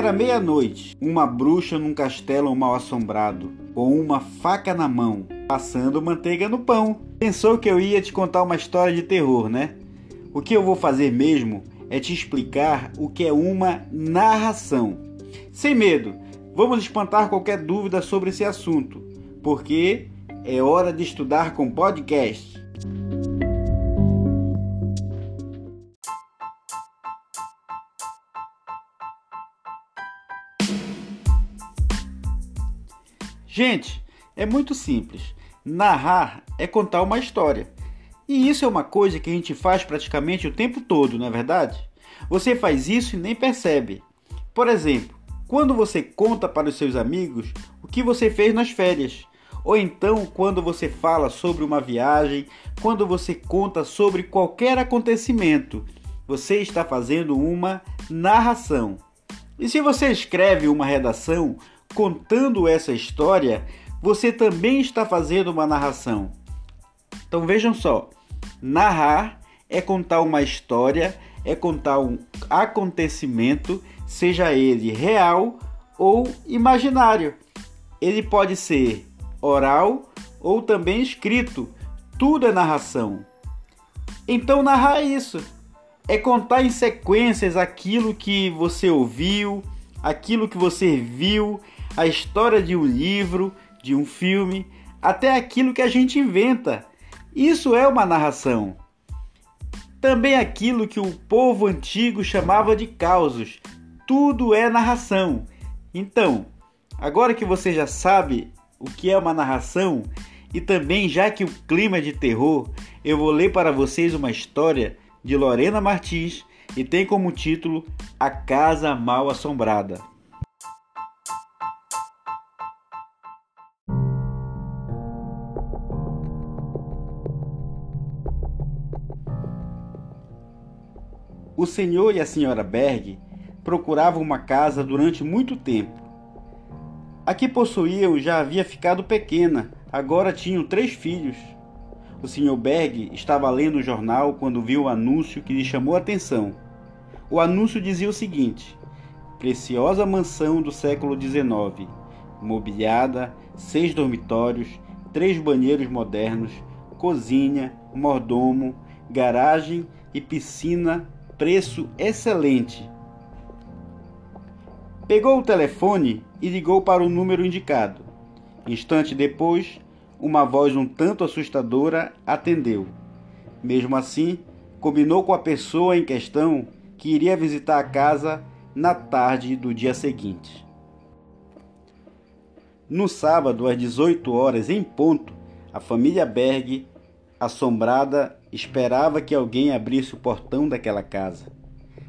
Era meia-noite, uma bruxa num castelo mal assombrado, com uma faca na mão, passando manteiga no pão. Pensou que eu ia te contar uma história de terror, né? O que eu vou fazer mesmo é te explicar o que é uma narração. Sem medo, vamos espantar qualquer dúvida sobre esse assunto, porque é hora de estudar com podcast. Gente, é muito simples. Narrar é contar uma história. E isso é uma coisa que a gente faz praticamente o tempo todo, não é verdade? Você faz isso e nem percebe. Por exemplo, quando você conta para os seus amigos o que você fez nas férias, ou então quando você fala sobre uma viagem, quando você conta sobre qualquer acontecimento, você está fazendo uma narração. E se você escreve uma redação contando essa história, você também está fazendo uma narração. Então vejam só: narrar é contar uma história, é contar um acontecimento, seja ele real ou imaginário. Ele pode ser oral ou também escrito. Tudo é narração. Então narrar é isso. É contar em sequências aquilo que você ouviu, aquilo que você viu, a história de um livro, de um filme, até aquilo que a gente inventa. Isso é uma narração. Também aquilo que o povo antigo chamava de causos. Tudo é narração. Então, agora que você já sabe o que é uma narração e também já que o clima é de terror, eu vou ler para vocês uma história de Lorena Martins e tem como título A Casa Mal Assombrada. O senhor e a senhora Berg procuravam uma casa durante muito tempo. A que possuíam já havia ficado pequena, agora tinham três filhos. O senhor Berg estava lendo o jornal quando viu o anúncio que lhe chamou a atenção. O anúncio dizia o seguinte: Preciosa mansão do século XIX, mobiliada, seis dormitórios, três banheiros modernos, cozinha, mordomo, garagem e piscina preço excelente. Pegou o telefone e ligou para o número indicado. Instante depois, uma voz um tanto assustadora atendeu. Mesmo assim, combinou com a pessoa em questão que iria visitar a casa na tarde do dia seguinte. No sábado, às 18 horas em ponto, a família Berg, assombrada esperava que alguém abrisse o portão daquela casa.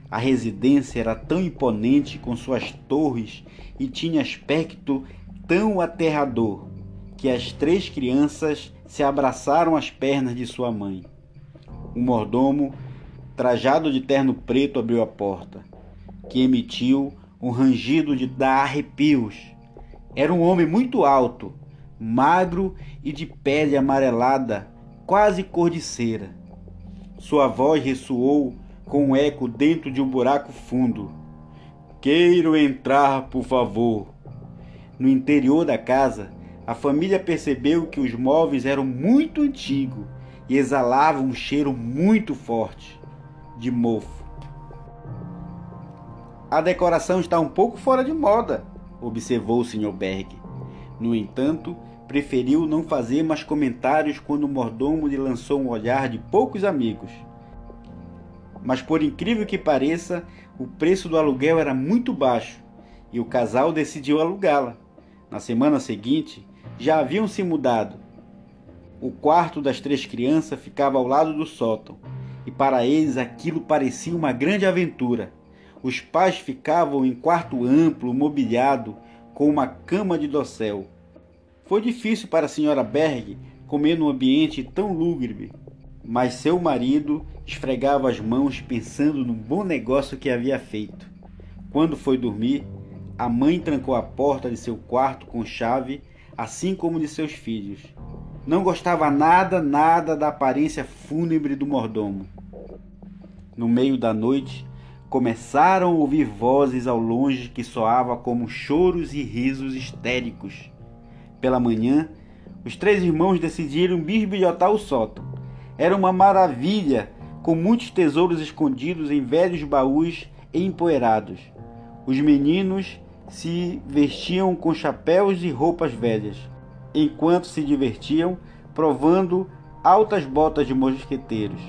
A residência era tão imponente com suas torres e tinha aspecto tão aterrador que as três crianças se abraçaram às pernas de sua mãe. O mordomo, trajado de terno preto, abriu a porta, que emitiu um rangido de dar arrepios. Era um homem muito alto, magro e de pele amarelada, quase cor de cera. Sua voz ressoou com um eco dentro de um buraco fundo. Queiro entrar, por favor. No interior da casa, a família percebeu que os móveis eram muito antigos e exalavam um cheiro muito forte de mofo. A decoração está um pouco fora de moda, observou o Sr. Berg. No entanto, preferiu não fazer mais comentários quando o mordomo lhe lançou um olhar de poucos amigos. Mas por incrível que pareça, o preço do aluguel era muito baixo e o casal decidiu alugá-la. Na semana seguinte, já haviam se mudado. O quarto das três crianças ficava ao lado do sótão, e para eles aquilo parecia uma grande aventura. Os pais ficavam em quarto amplo, mobiliado, com uma cama de dossel foi difícil para a senhora Berg comer num ambiente tão lúgubre, mas seu marido esfregava as mãos pensando no bom negócio que havia feito. Quando foi dormir, a mãe trancou a porta de seu quarto com chave, assim como de seus filhos. Não gostava nada, nada da aparência fúnebre do mordomo. No meio da noite, começaram a ouvir vozes ao longe que soavam como choros e risos histéricos. Pela manhã, os três irmãos decidiram bisbilhotar o sótão. Era uma maravilha, com muitos tesouros escondidos em velhos baús empoeirados. Os meninos se vestiam com chapéus e roupas velhas, enquanto se divertiam provando altas botas de mosqueteiros.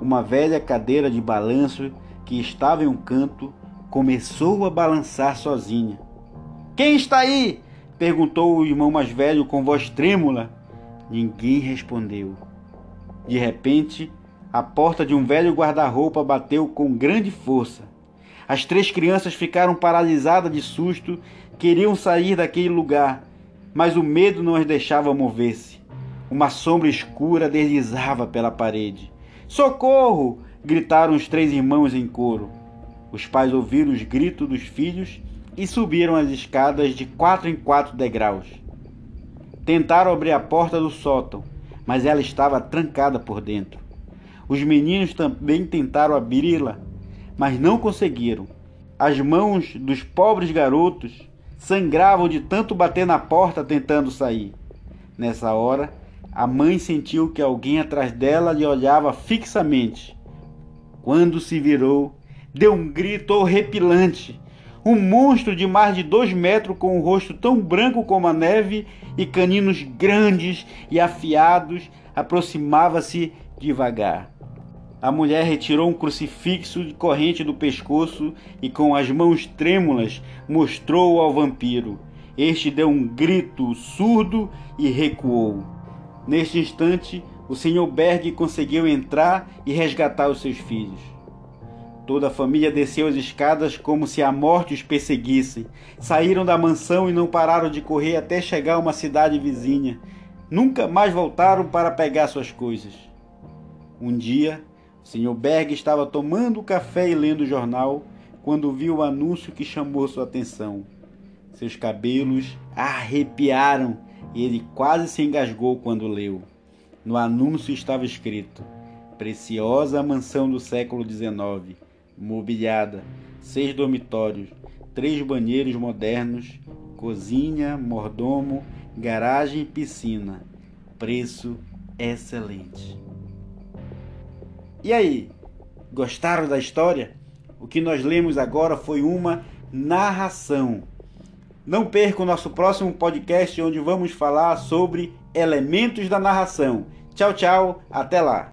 Uma velha cadeira de balanço que estava em um canto, começou a balançar sozinha. Quem está aí? Perguntou o irmão mais velho com voz trêmula. Ninguém respondeu. De repente, a porta de um velho guarda-roupa bateu com grande força. As três crianças ficaram paralisadas de susto, queriam sair daquele lugar, mas o medo não as deixava mover-se. Uma sombra escura deslizava pela parede. Socorro! gritaram os três irmãos em coro. Os pais ouviram os gritos dos filhos e subiram as escadas de quatro em quatro degraus. Tentaram abrir a porta do sótão, mas ela estava trancada por dentro. Os meninos também tentaram abri-la, mas não conseguiram. As mãos dos pobres garotos sangravam de tanto bater na porta tentando sair. Nessa hora, a mãe sentiu que alguém atrás dela lhe olhava fixamente quando se virou, deu um grito horripilante. Um monstro de mais de dois metros, com um rosto tão branco como a neve e caninos grandes e afiados, aproximava-se devagar. A mulher retirou um crucifixo de corrente do pescoço e, com as mãos trêmulas, mostrou ao vampiro. Este deu um grito surdo e recuou. Neste instante, o Sr. Berg conseguiu entrar e resgatar os seus filhos. Toda a família desceu as escadas como se a morte os perseguisse. Saíram da mansão e não pararam de correr até chegar a uma cidade vizinha. Nunca mais voltaram para pegar suas coisas. Um dia, o Sr. Berg estava tomando café e lendo o jornal quando viu o anúncio que chamou sua atenção. Seus cabelos arrepiaram e ele quase se engasgou quando leu. No anúncio estava escrito: Preciosa mansão do século XIX, mobiliada, seis dormitórios, três banheiros modernos, cozinha, mordomo, garagem e piscina. Preço excelente. E aí, gostaram da história? O que nós lemos agora foi uma narração. Não perca o nosso próximo podcast onde vamos falar sobre elementos da narração. Tchau, tchau, até lá.